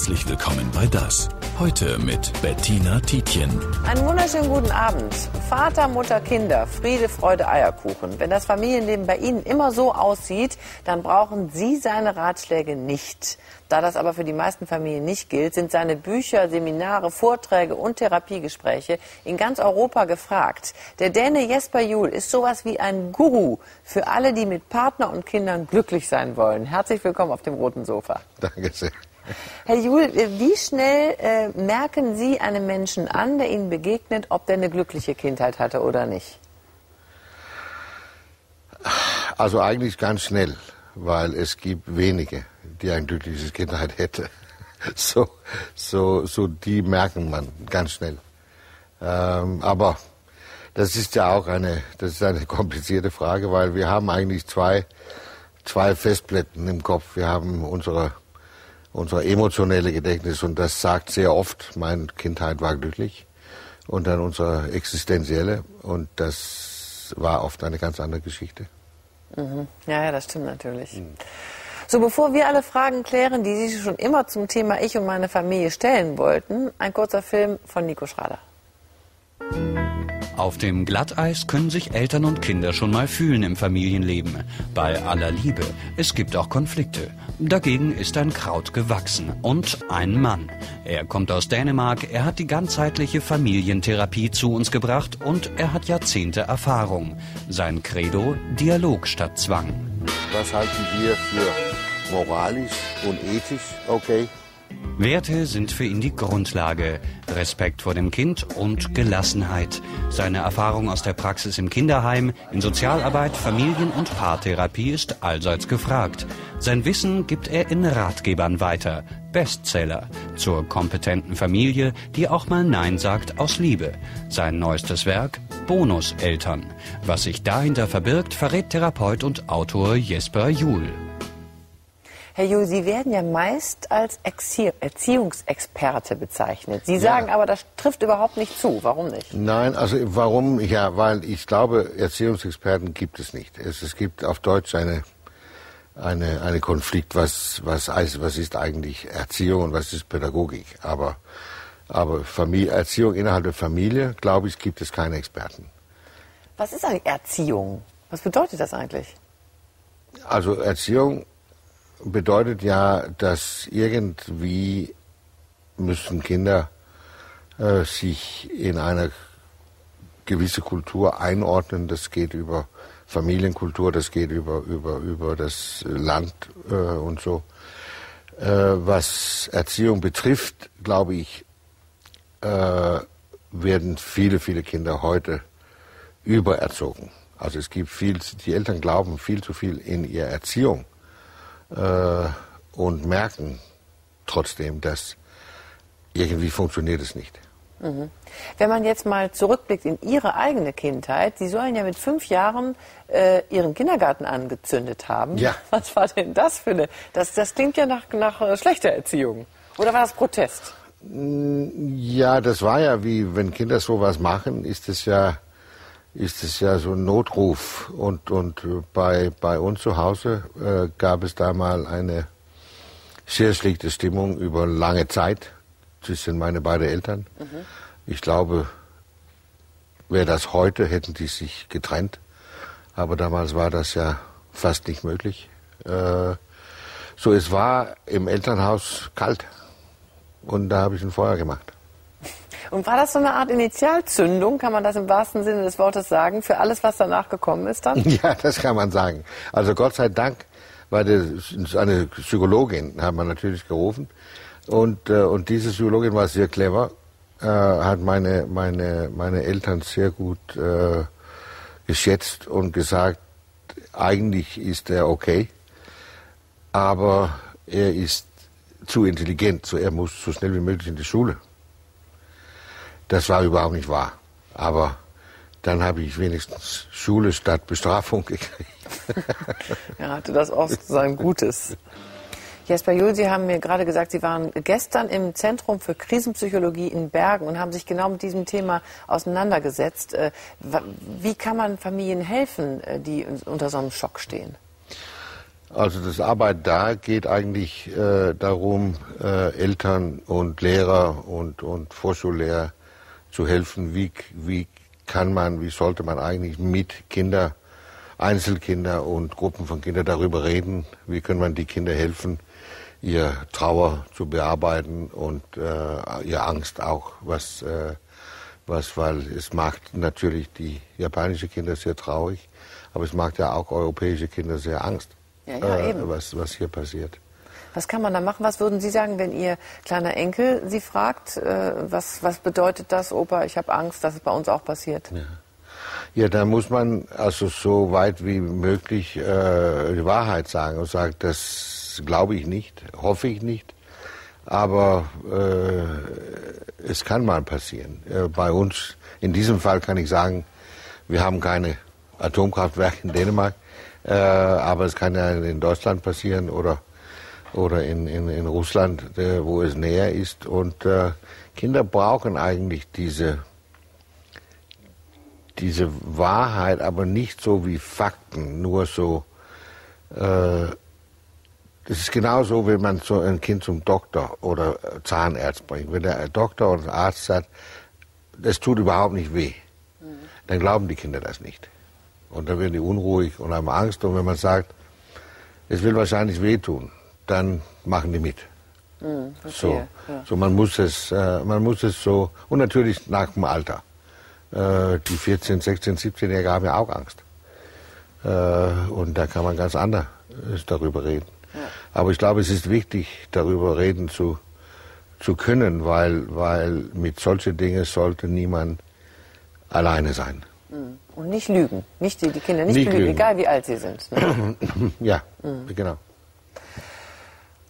Herzlich willkommen bei Das. Heute mit Bettina Tietjen. Einen wunderschönen guten Abend. Vater, Mutter, Kinder, Friede, Freude, Eierkuchen. Wenn das Familienleben bei Ihnen immer so aussieht, dann brauchen Sie seine Ratschläge nicht. Da das aber für die meisten Familien nicht gilt, sind seine Bücher, Seminare, Vorträge und Therapiegespräche in ganz Europa gefragt. Der Däne Jesper Juhl ist sowas wie ein Guru für alle, die mit Partner und Kindern glücklich sein wollen. Herzlich willkommen auf dem roten Sofa. Danke sehr. Herr Juhl, wie schnell äh, merken Sie einem Menschen an, der Ihnen begegnet, ob der eine glückliche Kindheit hatte oder nicht? Also eigentlich ganz schnell, weil es gibt wenige, die ein glückliches Kindheit hätte. So, so, so die merken man ganz schnell. Ähm, aber das ist ja auch eine, das ist eine komplizierte Frage, weil wir haben eigentlich zwei, zwei Festplatten im Kopf. Wir haben unsere, unsere emotionelle Gedächtnis und das sagt sehr oft, meine Kindheit war glücklich. Und dann unsere existenzielle und das war oft eine ganz andere Geschichte. Mhm. Ja, ja, das stimmt natürlich. Mhm. So, bevor wir alle Fragen klären, die Sie schon immer zum Thema Ich und meine Familie stellen wollten, ein kurzer Film von Nico Schrader. Auf dem Glatteis können sich Eltern und Kinder schon mal fühlen im Familienleben. Bei aller Liebe. Es gibt auch Konflikte. Dagegen ist ein Kraut gewachsen und ein Mann. Er kommt aus Dänemark, er hat die ganzheitliche Familientherapie zu uns gebracht und er hat Jahrzehnte Erfahrung. Sein Credo Dialog statt Zwang. Was halten wir für moralisch und ethisch okay? Werte sind für ihn die Grundlage. Respekt vor dem Kind und Gelassenheit. Seine Erfahrung aus der Praxis im Kinderheim, in Sozialarbeit, Familien- und Paartherapie ist allseits gefragt. Sein Wissen gibt er in Ratgebern weiter. Bestseller zur kompetenten Familie, die auch mal Nein sagt aus Liebe. Sein neuestes Werk Bonuseltern. Was sich dahinter verbirgt, verrät Therapeut und Autor Jesper Juhl. Herr Ju, Sie werden ja meist als Erzie Erziehungsexperte bezeichnet. Sie sagen ja. aber, das trifft überhaupt nicht zu. Warum nicht? Nein, also warum? Ja, weil ich glaube, Erziehungsexperten gibt es nicht. Es, es gibt auf Deutsch eine eine, eine Konflikt, was, was, was ist eigentlich Erziehung und was ist Pädagogik. Aber, aber Familie, Erziehung innerhalb der Familie, glaube ich, gibt es keine Experten. Was ist eigentlich Erziehung? Was bedeutet das eigentlich? Also Erziehung bedeutet ja, dass irgendwie müssen Kinder äh, sich in eine gewisse Kultur einordnen. Das geht über Familienkultur, das geht über, über, über das Land äh, und so. Äh, was Erziehung betrifft, glaube ich, äh, werden viele, viele Kinder heute übererzogen. Also es gibt viel, die Eltern glauben viel zu viel in ihre Erziehung äh, und merken trotzdem, dass irgendwie funktioniert es nicht. Mhm. Wenn man jetzt mal zurückblickt in Ihre eigene Kindheit, Sie sollen ja mit fünf Jahren äh, Ihren Kindergarten angezündet haben. Ja. Was war denn das für eine? Das, das klingt ja nach, nach äh, schlechter Erziehung. Oder war das Protest? Ja, das war ja wie, wenn Kinder sowas machen, ist es ja ist es ja so ein Notruf. Und, und bei, bei uns zu Hause äh, gab es da mal eine sehr schlechte Stimmung über lange Zeit zwischen meine beiden Eltern. Mhm. Ich glaube, wäre das heute, hätten die sich getrennt. Aber damals war das ja fast nicht möglich. Äh, so, es war im Elternhaus kalt. Und da habe ich ein Feuer gemacht. Und war das so eine Art Initialzündung, kann man das im wahrsten Sinne des Wortes sagen, für alles, was danach gekommen ist dann? Ja, das kann man sagen. Also Gott sei Dank das eine Psychologin, haben wir natürlich gerufen. Und, äh, und diese Psychologin war sehr clever, äh, hat meine, meine, meine Eltern sehr gut äh, geschätzt und gesagt, eigentlich ist er okay, aber er ist zu intelligent, so er muss so schnell wie möglich in die Schule. Das war überhaupt nicht wahr. Aber dann habe ich wenigstens Schule statt Bestrafung gekriegt. ja, hatte das auch sein Gutes. Jesper Juhl, Sie haben mir gerade gesagt, Sie waren gestern im Zentrum für Krisenpsychologie in Bergen und haben sich genau mit diesem Thema auseinandergesetzt. Äh, wie kann man Familien helfen, äh, die unter so einem Schock stehen? Also das Arbeit da geht eigentlich äh, darum, äh, Eltern und Lehrer und, und Vorschullehrer zu helfen, wie, wie kann man, wie sollte man eigentlich mit Kindern, Einzelkinder und Gruppen von Kindern darüber reden, wie kann man die Kinder helfen, ihr Trauer zu bearbeiten und äh, ihr Angst auch, was, äh, was, weil es macht natürlich die japanische Kinder sehr traurig, aber es macht ja auch europäische Kinder sehr Angst ja, ja, äh, was, was hier passiert. Was kann man da machen? Was würden Sie sagen, wenn Ihr kleiner Enkel Sie fragt, äh, was, was bedeutet das, Opa, ich habe Angst, dass es bei uns auch passiert? Ja. Ja, da muss man also so weit wie möglich äh, die Wahrheit sagen und sagen, das glaube ich nicht, hoffe ich nicht, aber äh, es kann mal passieren. Äh, bei uns, in diesem Fall kann ich sagen, wir haben keine Atomkraftwerke in Dänemark. Äh, aber es kann ja in Deutschland passieren oder, oder in, in, in Russland, äh, wo es näher ist. Und äh, Kinder brauchen eigentlich diese, diese Wahrheit, aber nicht so wie Fakten, nur so. Äh, das ist genauso, wenn man so ein Kind zum Doktor oder Zahnarzt bringt. Wenn der Doktor oder Arzt sagt, das tut überhaupt nicht weh, mhm. dann glauben die Kinder das nicht. Und dann werden die unruhig und haben Angst. Und wenn man sagt, es will wahrscheinlich wehtun, dann machen die mit. Mhm, so, ja. so man muss es, äh, man muss es so und natürlich nach dem Alter. Äh, die 14, 16, 17-Jährigen haben ja auch Angst. Äh, und da kann man ganz anders äh, darüber reden. Ja. Aber ich glaube, es ist wichtig, darüber reden zu, zu können, weil, weil mit solchen Dingen sollte niemand alleine sein. Mhm. Und nicht lügen. Nicht die, die Kinder nicht, nicht lügen, lügen, egal wie alt sie sind. Ne? ja, mhm. genau.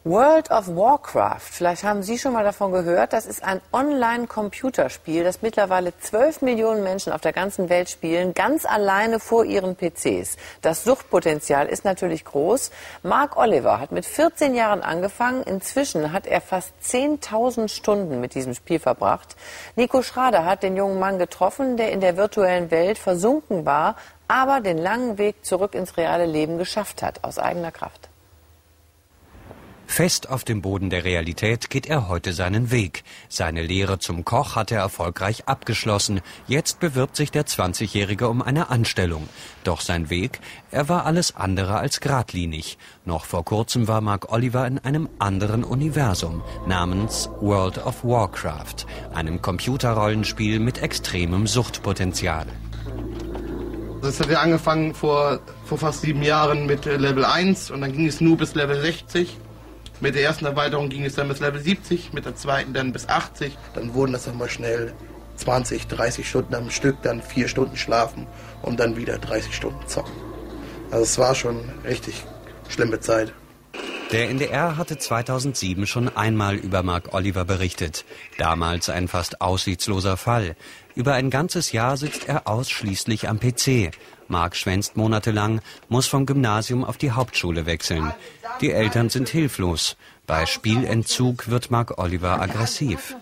World of Warcraft, vielleicht haben Sie schon mal davon gehört, das ist ein Online-Computerspiel, das mittlerweile 12 Millionen Menschen auf der ganzen Welt spielen, ganz alleine vor ihren PCs. Das Suchtpotenzial ist natürlich groß. Mark Oliver hat mit 14 Jahren angefangen, inzwischen hat er fast 10.000 Stunden mit diesem Spiel verbracht. Nico Schrader hat den jungen Mann getroffen, der in der virtuellen Welt versunken war, aber den langen Weg zurück ins reale Leben geschafft hat, aus eigener Kraft. Fest auf dem Boden der Realität geht er heute seinen Weg. Seine Lehre zum Koch hat er erfolgreich abgeschlossen. Jetzt bewirbt sich der 20-Jährige um eine Anstellung. Doch sein Weg, er war alles andere als geradlinig. Noch vor kurzem war Mark Oliver in einem anderen Universum namens World of Warcraft, einem Computerrollenspiel mit extremem Suchtpotenzial. Das hat ja angefangen vor, vor fast sieben Jahren mit Level 1 und dann ging es nur bis Level 60. Mit der ersten Erweiterung ging es dann bis Level 70, mit der zweiten dann bis 80. Dann wurden das dann mal schnell 20, 30 Stunden am Stück, dann vier Stunden schlafen und dann wieder 30 Stunden zocken. Also es war schon richtig schlimme Zeit. Der NDR hatte 2007 schon einmal über Mark Oliver berichtet. Damals ein fast aussichtsloser Fall. Über ein ganzes Jahr sitzt er ausschließlich am PC. Mark schwänzt monatelang, muss vom Gymnasium auf die Hauptschule wechseln. Die Eltern sind hilflos. Bei Spielentzug wird Mark Oliver aggressiv.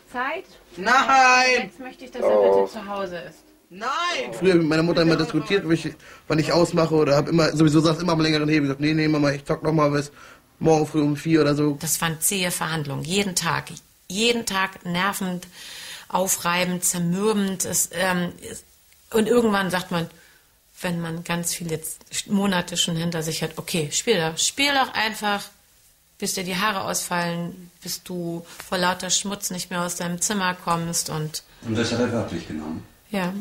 Nein! Jetzt möchte ich, dass er bitte zu Hause ist. Nein! Früher mit meiner Mutter immer diskutiert, wann ich ausmache oder habe immer, sowieso saß immer am längeren Hebel gesagt, nee, nee, Mama, ich zock noch mal bis morgen früh um vier oder so. Das waren zähe Verhandlungen, jeden Tag. Jeden Tag nervend, aufreibend, zermürbend. Es, ähm, und irgendwann sagt man, wenn man ganz viele Monate schon hinter sich hat, okay, spiel doch, spiel doch einfach, bis dir die Haare ausfallen, bis du vor lauter Schmutz nicht mehr aus deinem Zimmer kommst und. Und das hat er wörtlich genommen. Ja.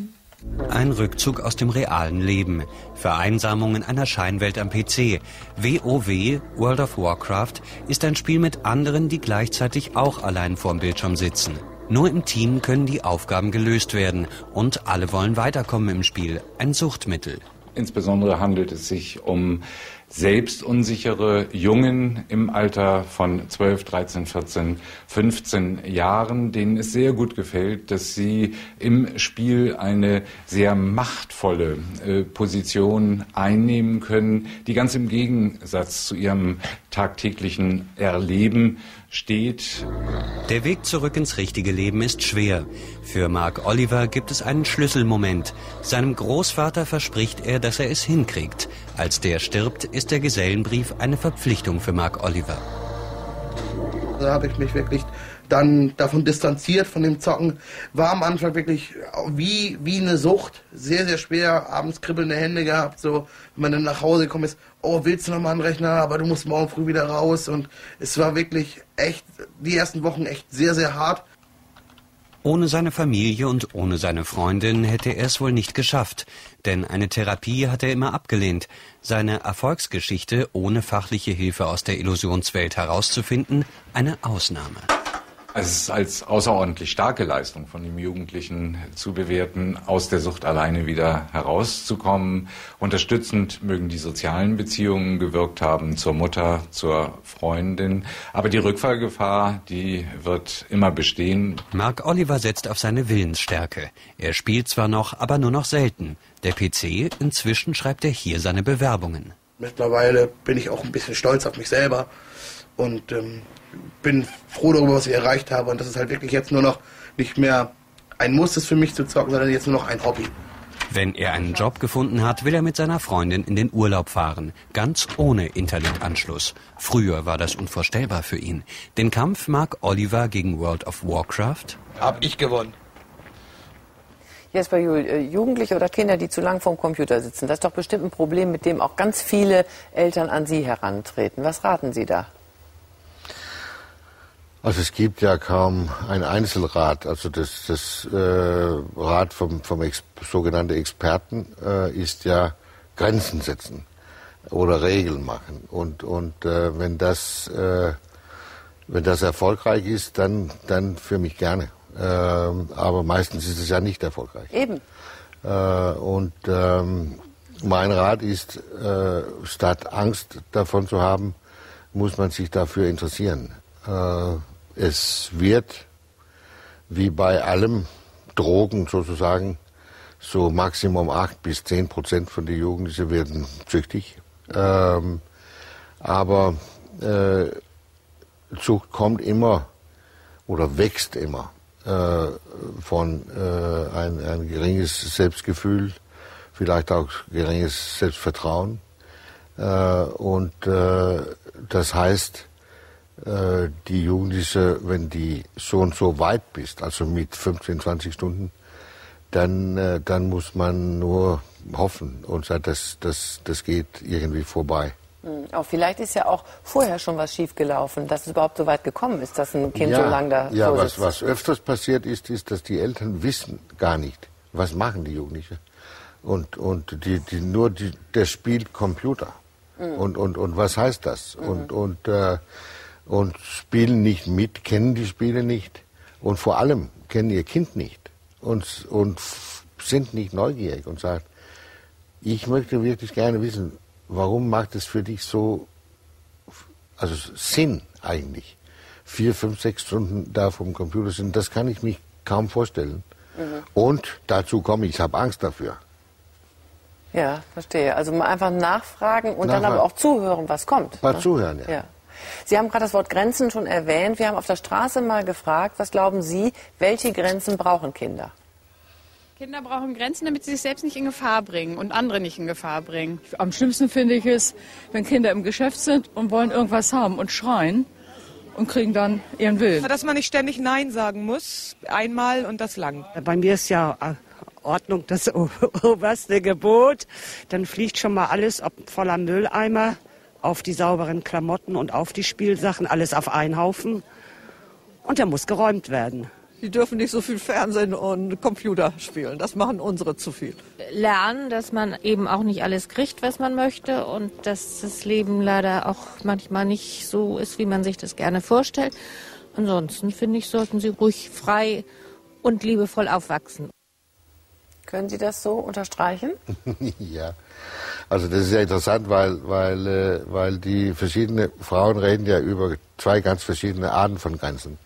Ein Rückzug aus dem realen Leben. Vereinsamung in einer Scheinwelt am PC. WoW, World of Warcraft, ist ein Spiel mit anderen, die gleichzeitig auch allein vorm Bildschirm sitzen. Nur im Team können die Aufgaben gelöst werden und alle wollen weiterkommen im Spiel. Ein Suchtmittel. Insbesondere handelt es sich um selbstunsichere Jungen im Alter von 12, 13, 14, 15 Jahren, denen es sehr gut gefällt, dass sie im Spiel eine sehr machtvolle äh, Position einnehmen können, die ganz im Gegensatz zu ihrem tagtäglichen Erleben steht. Der Weg zurück ins richtige Leben ist schwer. Für Mark Oliver gibt es einen Schlüsselmoment. Seinem Großvater verspricht er, dass er es hinkriegt. Als der stirbt, ist der Gesellenbrief eine Verpflichtung für Mark Oliver. Da habe ich mich wirklich dann davon distanziert, von dem Zocken. War am Anfang wirklich wie, wie eine Sucht. Sehr, sehr schwer. Abends kribbelnde Hände gehabt. So, wenn man dann nach Hause gekommen ist, oh, willst du noch mal einen Rechner? Aber du musst morgen früh wieder raus. Und es war wirklich echt, die ersten Wochen echt sehr, sehr hart. Ohne seine Familie und ohne seine Freundin hätte er es wohl nicht geschafft, denn eine Therapie hat er immer abgelehnt. Seine Erfolgsgeschichte, ohne fachliche Hilfe aus der Illusionswelt herauszufinden, eine Ausnahme. Es ist als außerordentlich starke Leistung von dem Jugendlichen zu bewerten, aus der Sucht alleine wieder herauszukommen. Unterstützend mögen die sozialen Beziehungen gewirkt haben zur Mutter, zur Freundin. Aber die Rückfallgefahr, die wird immer bestehen. Mark Oliver setzt auf seine Willensstärke. Er spielt zwar noch, aber nur noch selten. Der PC, inzwischen schreibt er hier seine Bewerbungen. Mittlerweile bin ich auch ein bisschen stolz auf mich selber und ähm, bin froh darüber, was ich erreicht habe. Und das ist halt wirklich jetzt nur noch nicht mehr ein Muss ist für mich zu zocken, sondern jetzt nur noch ein Hobby. Wenn er einen Job gefunden hat, will er mit seiner Freundin in den Urlaub fahren, ganz ohne Internetanschluss. Früher war das unvorstellbar für ihn. Den Kampf mag Oliver gegen World of Warcraft. Hab ich gewonnen. Jesper Juhl, äh, Jugendliche oder Kinder, die zu lang vorm Computer sitzen, das ist doch bestimmt ein Problem, mit dem auch ganz viele Eltern an Sie herantreten. Was raten Sie da? Also es gibt ja kaum ein Einzelrat. Also das, das äh, Rat vom, vom Ex sogenannten Experten äh, ist ja Grenzen setzen oder Regeln machen. Und, und äh, wenn, das, äh, wenn das erfolgreich ist, dann, dann für mich gerne. Ähm, aber meistens ist es ja nicht erfolgreich. Eben. Äh, und ähm, mein Rat ist, äh, statt Angst davon zu haben, muss man sich dafür interessieren. Äh, es wird, wie bei allem Drogen sozusagen, so Maximum 8 bis 10 Prozent von den Jugendlichen werden süchtig. Ähm, aber äh, Sucht kommt immer oder wächst immer äh, von äh, ein, ein geringes Selbstgefühl, vielleicht auch geringes Selbstvertrauen. Äh, und äh, das heißt, äh, die Jugendliche, wenn die so und so weit bist, also mit 15, 20 Stunden, dann, äh, dann muss man nur hoffen und sagen, das, das, das geht irgendwie vorbei. Hm, auch vielleicht ist ja auch vorher schon was schiefgelaufen, dass es überhaupt so weit gekommen ist, dass ein Kind ja, so lange da Ja, so was, sitzt. was öfters passiert ist, ist, dass die Eltern wissen gar nicht, was machen die Jugendlichen. Und, und die, die, nur die, der spielt Computer. Mhm. Und, und, und was heißt das? Mhm. Und, und äh, und spielen nicht mit, kennen die Spiele nicht und vor allem kennen ihr Kind nicht und, und sind nicht neugierig und sagen, ich möchte wirklich gerne wissen, warum macht es für dich so, also Sinn eigentlich, vier, fünf, sechs Stunden da vom Computer sind, das kann ich mich kaum vorstellen. Mhm. Und dazu komme ich, ich habe Angst dafür. Ja, verstehe. Also einfach nachfragen und Nachfragen. dann aber auch zuhören, was kommt. Mal ne? zuhören, ja. ja. Sie haben gerade das Wort Grenzen schon erwähnt. Wir haben auf der Straße mal gefragt, was glauben Sie, welche Grenzen brauchen Kinder? Kinder brauchen Grenzen, damit sie sich selbst nicht in Gefahr bringen und andere nicht in Gefahr bringen. Am schlimmsten finde ich es, wenn Kinder im Geschäft sind und wollen irgendwas haben und schreien und kriegen dann ihren Willen. Dass man nicht ständig Nein sagen muss, einmal und das lang. Bei mir ist ja äh, Ordnung das oberste Gebot. Dann fliegt schon mal alles ob voller Mülleimer auf die sauberen Klamotten und auf die Spielsachen, alles auf einen Haufen. Und der muss geräumt werden. Die dürfen nicht so viel Fernsehen und Computer spielen. Das machen unsere zu viel. Lernen, dass man eben auch nicht alles kriegt, was man möchte und dass das Leben leider auch manchmal nicht so ist, wie man sich das gerne vorstellt. Ansonsten finde ich, sollten sie ruhig frei und liebevoll aufwachsen. Können Sie das so unterstreichen? ja. Also das ist ja interessant, weil, weil, äh, weil die verschiedenen Frauen reden ja über zwei ganz verschiedene Arten von Grenzen.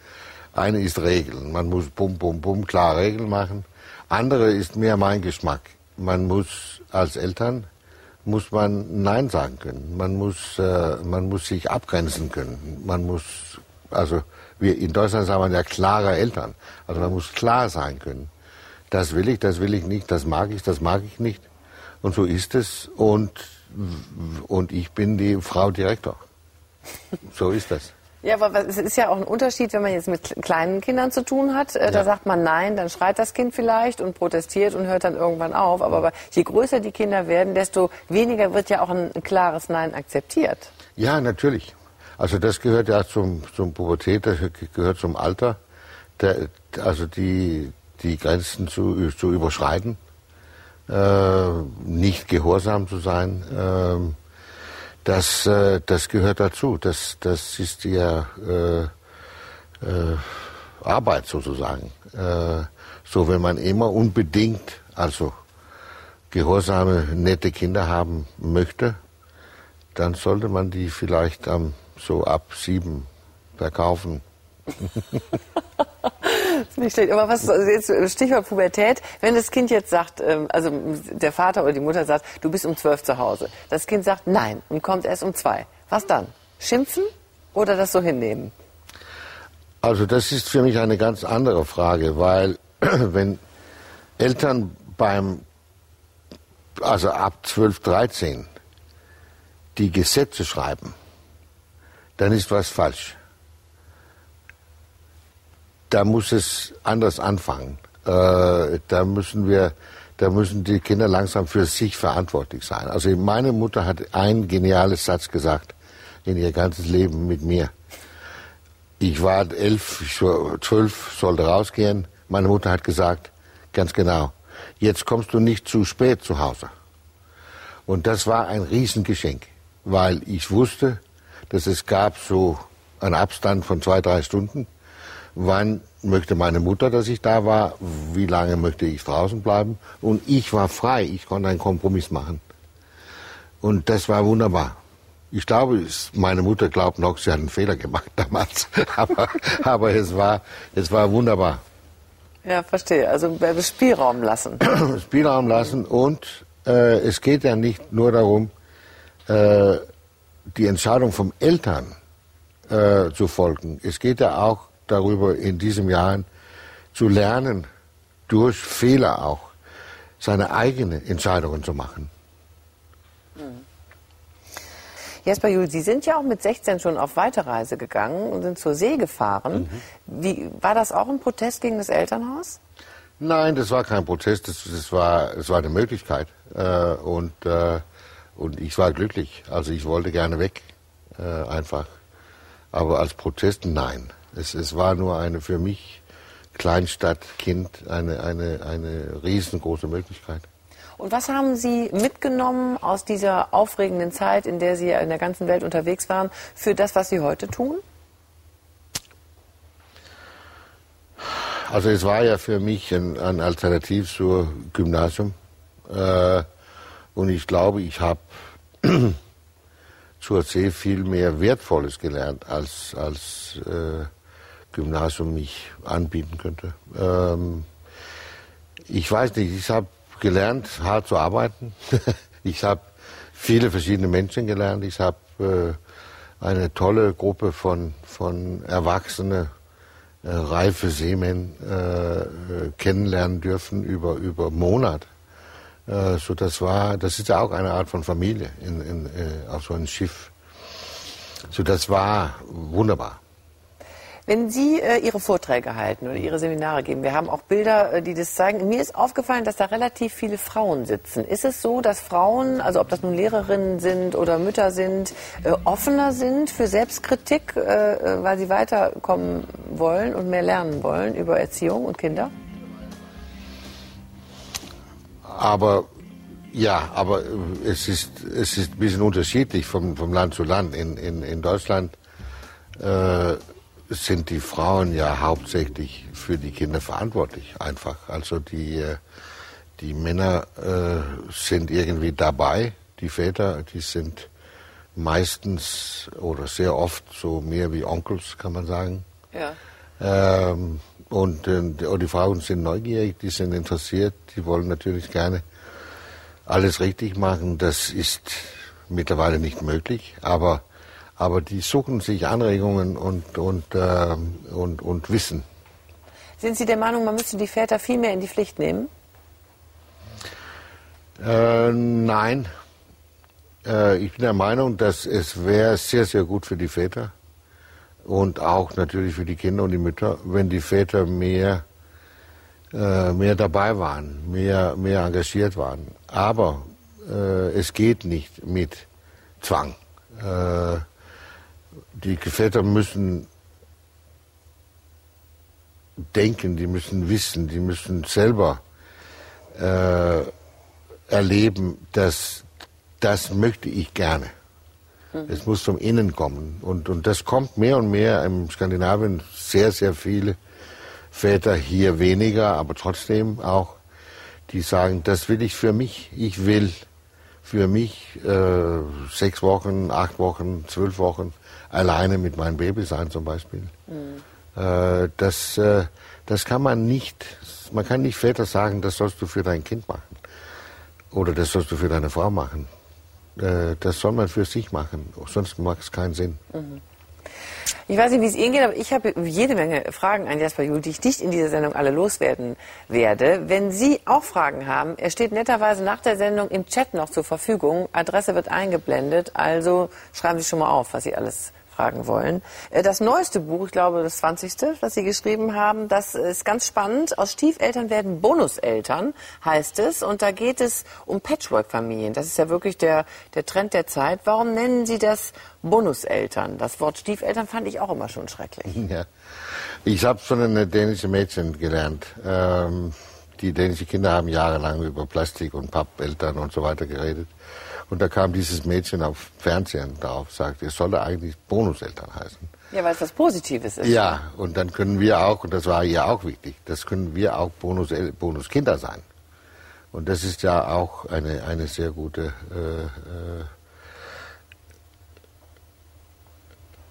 Eine ist Regeln. Man muss bum, bum, bum klar Regeln machen. Andere ist mehr mein Geschmack. Man muss als Eltern muss man Nein sagen können. Man muss, äh, man muss sich abgrenzen können. Man muss, also wir in Deutschland sagen wir ja klare Eltern. Also man muss klar sein können. Das will ich, das will ich nicht, das mag ich, das mag ich nicht. Und so ist es. Und, und ich bin die Frau Direktor. So ist das. Ja, aber es ist ja auch ein Unterschied, wenn man jetzt mit kleinen Kindern zu tun hat. Äh, da sagt man Nein, dann schreit das Kind vielleicht und protestiert und hört dann irgendwann auf. Aber je größer die Kinder werden, desto weniger wird ja auch ein klares Nein akzeptiert. Ja, natürlich. Also das gehört ja zum, zum Pubertät, das gehört zum Alter. Der, also die, die Grenzen zu, zu überschreiten, äh, nicht gehorsam zu sein. Äh, das, äh, das gehört dazu. Das, das ist ja äh, äh, Arbeit sozusagen. Äh, so, wenn man immer unbedingt, also gehorsame, nette Kinder haben möchte, dann sollte man die vielleicht ähm, so ab sieben verkaufen. nicht schlecht. Aber was jetzt Stichwort Pubertät, wenn das Kind jetzt sagt, ähm, also der Vater oder die Mutter sagt, du bist um zwölf zu Hause. Das Kind sagt nein und kommt erst um zwei. Was dann? Schimpfen oder das so hinnehmen? Also das ist für mich eine ganz andere Frage, weil wenn Eltern beim, also ab 12, 13 die Gesetze schreiben, dann ist was falsch da muss es anders anfangen. Äh, da müssen wir, da müssen die Kinder langsam für sich verantwortlich sein. Also meine Mutter hat ein geniales Satz gesagt in ihr ganzes Leben mit mir. Ich war elf, zwölf, sollte rausgehen. Meine Mutter hat gesagt, ganz genau, jetzt kommst du nicht zu spät zu Hause. Und das war ein Riesengeschenk, weil ich wusste, dass es gab so einen Abstand von zwei, drei Stunden wann möchte meine Mutter, dass ich da war, wie lange möchte ich draußen bleiben. Und ich war frei, ich konnte einen Kompromiss machen. Und das war wunderbar. Ich glaube, meine Mutter glaubt noch, sie hat einen Fehler gemacht damals. aber, aber es, war, es war wunderbar. Ja, verstehe. Also Spielraum lassen. Spielraum lassen und äh, es geht ja nicht nur darum, äh, die Entscheidung vom Eltern äh, zu folgen. Es geht ja auch darüber in diesem Jahr zu lernen, durch Fehler auch seine eigenen Entscheidungen zu machen. Mhm. Jesper Juhl, Sie sind ja auch mit 16 schon auf Weiterreise gegangen und sind zur See gefahren. Mhm. Wie, war das auch ein Protest gegen das Elternhaus? Nein, das war kein Protest, das, das war, das war eine Möglichkeit. Äh, und, äh, und ich war glücklich. Also ich wollte gerne weg, äh, einfach. Aber als Protest nein. Es, es war nur eine für mich Kleinstadtkind eine, eine, eine riesengroße Möglichkeit. Und was haben Sie mitgenommen aus dieser aufregenden Zeit, in der Sie in der ganzen Welt unterwegs waren, für das, was Sie heute tun? Also es war ja für mich ein, ein Alternativ zur Gymnasium. Äh, und ich glaube, ich habe zur See viel mehr Wertvolles gelernt als, als äh, Gymnasium mich anbieten könnte. Ähm, ich weiß nicht, ich habe gelernt, hart zu arbeiten. ich habe viele verschiedene Menschen gelernt. Ich habe äh, eine tolle Gruppe von, von Erwachsene, äh, reife Seemen äh, kennenlernen dürfen über, über Monate. Äh, so das war, das ist ja auch eine Art von Familie in, in, äh, auf so einem Schiff. So das war wunderbar. Wenn Sie äh, Ihre Vorträge halten oder Ihre Seminare geben, wir haben auch Bilder, äh, die das zeigen. Mir ist aufgefallen, dass da relativ viele Frauen sitzen. Ist es so, dass Frauen, also ob das nun Lehrerinnen sind oder Mütter sind, äh, offener sind für Selbstkritik, äh, äh, weil sie weiterkommen wollen und mehr lernen wollen über Erziehung und Kinder? Aber ja, aber äh, es ist, es ist ein bisschen unterschiedlich vom, vom Land zu Land. In, in, in Deutschland äh, sind die Frauen ja hauptsächlich für die Kinder verantwortlich, einfach. Also die, äh, die Männer äh, sind irgendwie dabei, die Väter, die sind meistens oder sehr oft so mehr wie Onkels, kann man sagen. Ja. Ähm, und, äh, und die Frauen sind neugierig, die sind interessiert, die wollen natürlich gerne alles richtig machen, das ist mittlerweile nicht möglich, aber, aber die suchen sich Anregungen und, und, äh, und, und Wissen. Sind Sie der Meinung, man müsste die Väter viel mehr in die Pflicht nehmen? Äh, nein. Äh, ich bin der Meinung, dass es wäre sehr, sehr gut für die Väter und auch natürlich für die Kinder und die Mütter, wenn die Väter mehr, äh, mehr dabei waren, mehr, mehr engagiert waren. Aber äh, es geht nicht mit Zwang. Die Väter müssen denken, die müssen wissen, die müssen selber äh, erleben, dass das möchte ich gerne. Mhm. Es muss zum Innen kommen. Und, und das kommt mehr und mehr in Skandinavien sehr, sehr viele Väter, hier weniger, aber trotzdem auch, die sagen, das will ich für mich. Ich will für mich äh, sechs Wochen, acht Wochen, zwölf Wochen alleine mit meinem Baby sein zum Beispiel. Mhm. Äh, das, äh, das kann man nicht, man kann nicht Väter sagen, das sollst du für dein Kind machen. Oder das sollst du für deine Frau machen. Äh, das soll man für sich machen, sonst macht es keinen Sinn. Mhm. Ich weiß nicht, wie es Ihnen geht, aber ich habe jede Menge Fragen an Jasper Juhl, die ich nicht in dieser Sendung alle loswerden werde. Wenn Sie auch Fragen haben, er steht netterweise nach der Sendung im Chat noch zur Verfügung. Adresse wird eingeblendet, also schreiben Sie schon mal auf, was Sie alles fragen wollen. Äh, das neueste Buch, ich glaube das 20., was Sie geschrieben haben, das ist ganz spannend. Aus Stiefeltern werden Bonuseltern, heißt es. Und da geht es um Patchwork-Familien. Das ist ja wirklich der, der Trend der Zeit. Warum nennen Sie das Bonuseltern? Das Wort Stiefeltern fand ich auch immer schon schrecklich. Ja. Ich habe von einem dänischen Mädchen gelernt. Ähm, die dänischen Kinder haben jahrelang über Plastik und Pappeltern und so weiter geredet. Und da kam dieses Mädchen auf Fernsehen drauf, sagte, es solle eigentlich Bonuseltern heißen. Ja, weil es was Positives ist. Ja, und dann können wir auch, und das war ihr auch wichtig, das können wir auch Bonus, Bonuskinder sein. Und das ist ja auch eine, eine sehr gute äh, äh,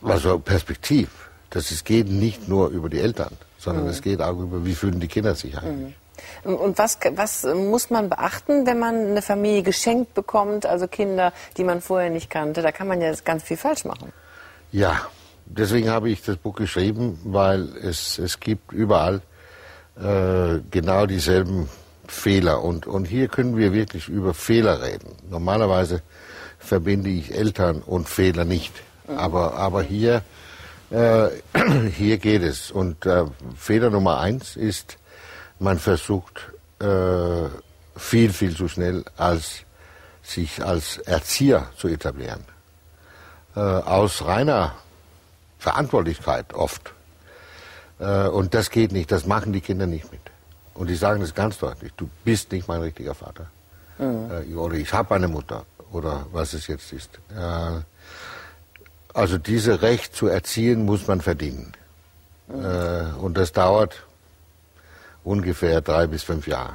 also Perspektiv. Das es geht nicht nur über die Eltern, sondern mhm. es geht auch über, wie fühlen die Kinder sich eigentlich. Mhm. Und was, was muss man beachten, wenn man eine Familie geschenkt bekommt, also Kinder, die man vorher nicht kannte? Da kann man ja ganz viel falsch machen. Ja, deswegen habe ich das Buch geschrieben, weil es, es gibt überall äh, genau dieselben Fehler. Und, und hier können wir wirklich über Fehler reden. Normalerweise verbinde ich Eltern und Fehler nicht. Mhm. Aber, aber hier, äh, hier geht es. Und äh, Fehler Nummer eins ist, man versucht äh, viel, viel zu schnell als sich als Erzieher zu etablieren. Äh, aus reiner Verantwortlichkeit oft. Äh, und das geht nicht, das machen die Kinder nicht mit. Und die sagen das ganz deutlich, du bist nicht mein richtiger Vater. Mhm. Äh, oder ich habe eine Mutter oder was es jetzt ist. Äh, also diese Recht zu erziehen muss man verdienen. Mhm. Äh, und das dauert ungefähr drei bis fünf Jahre.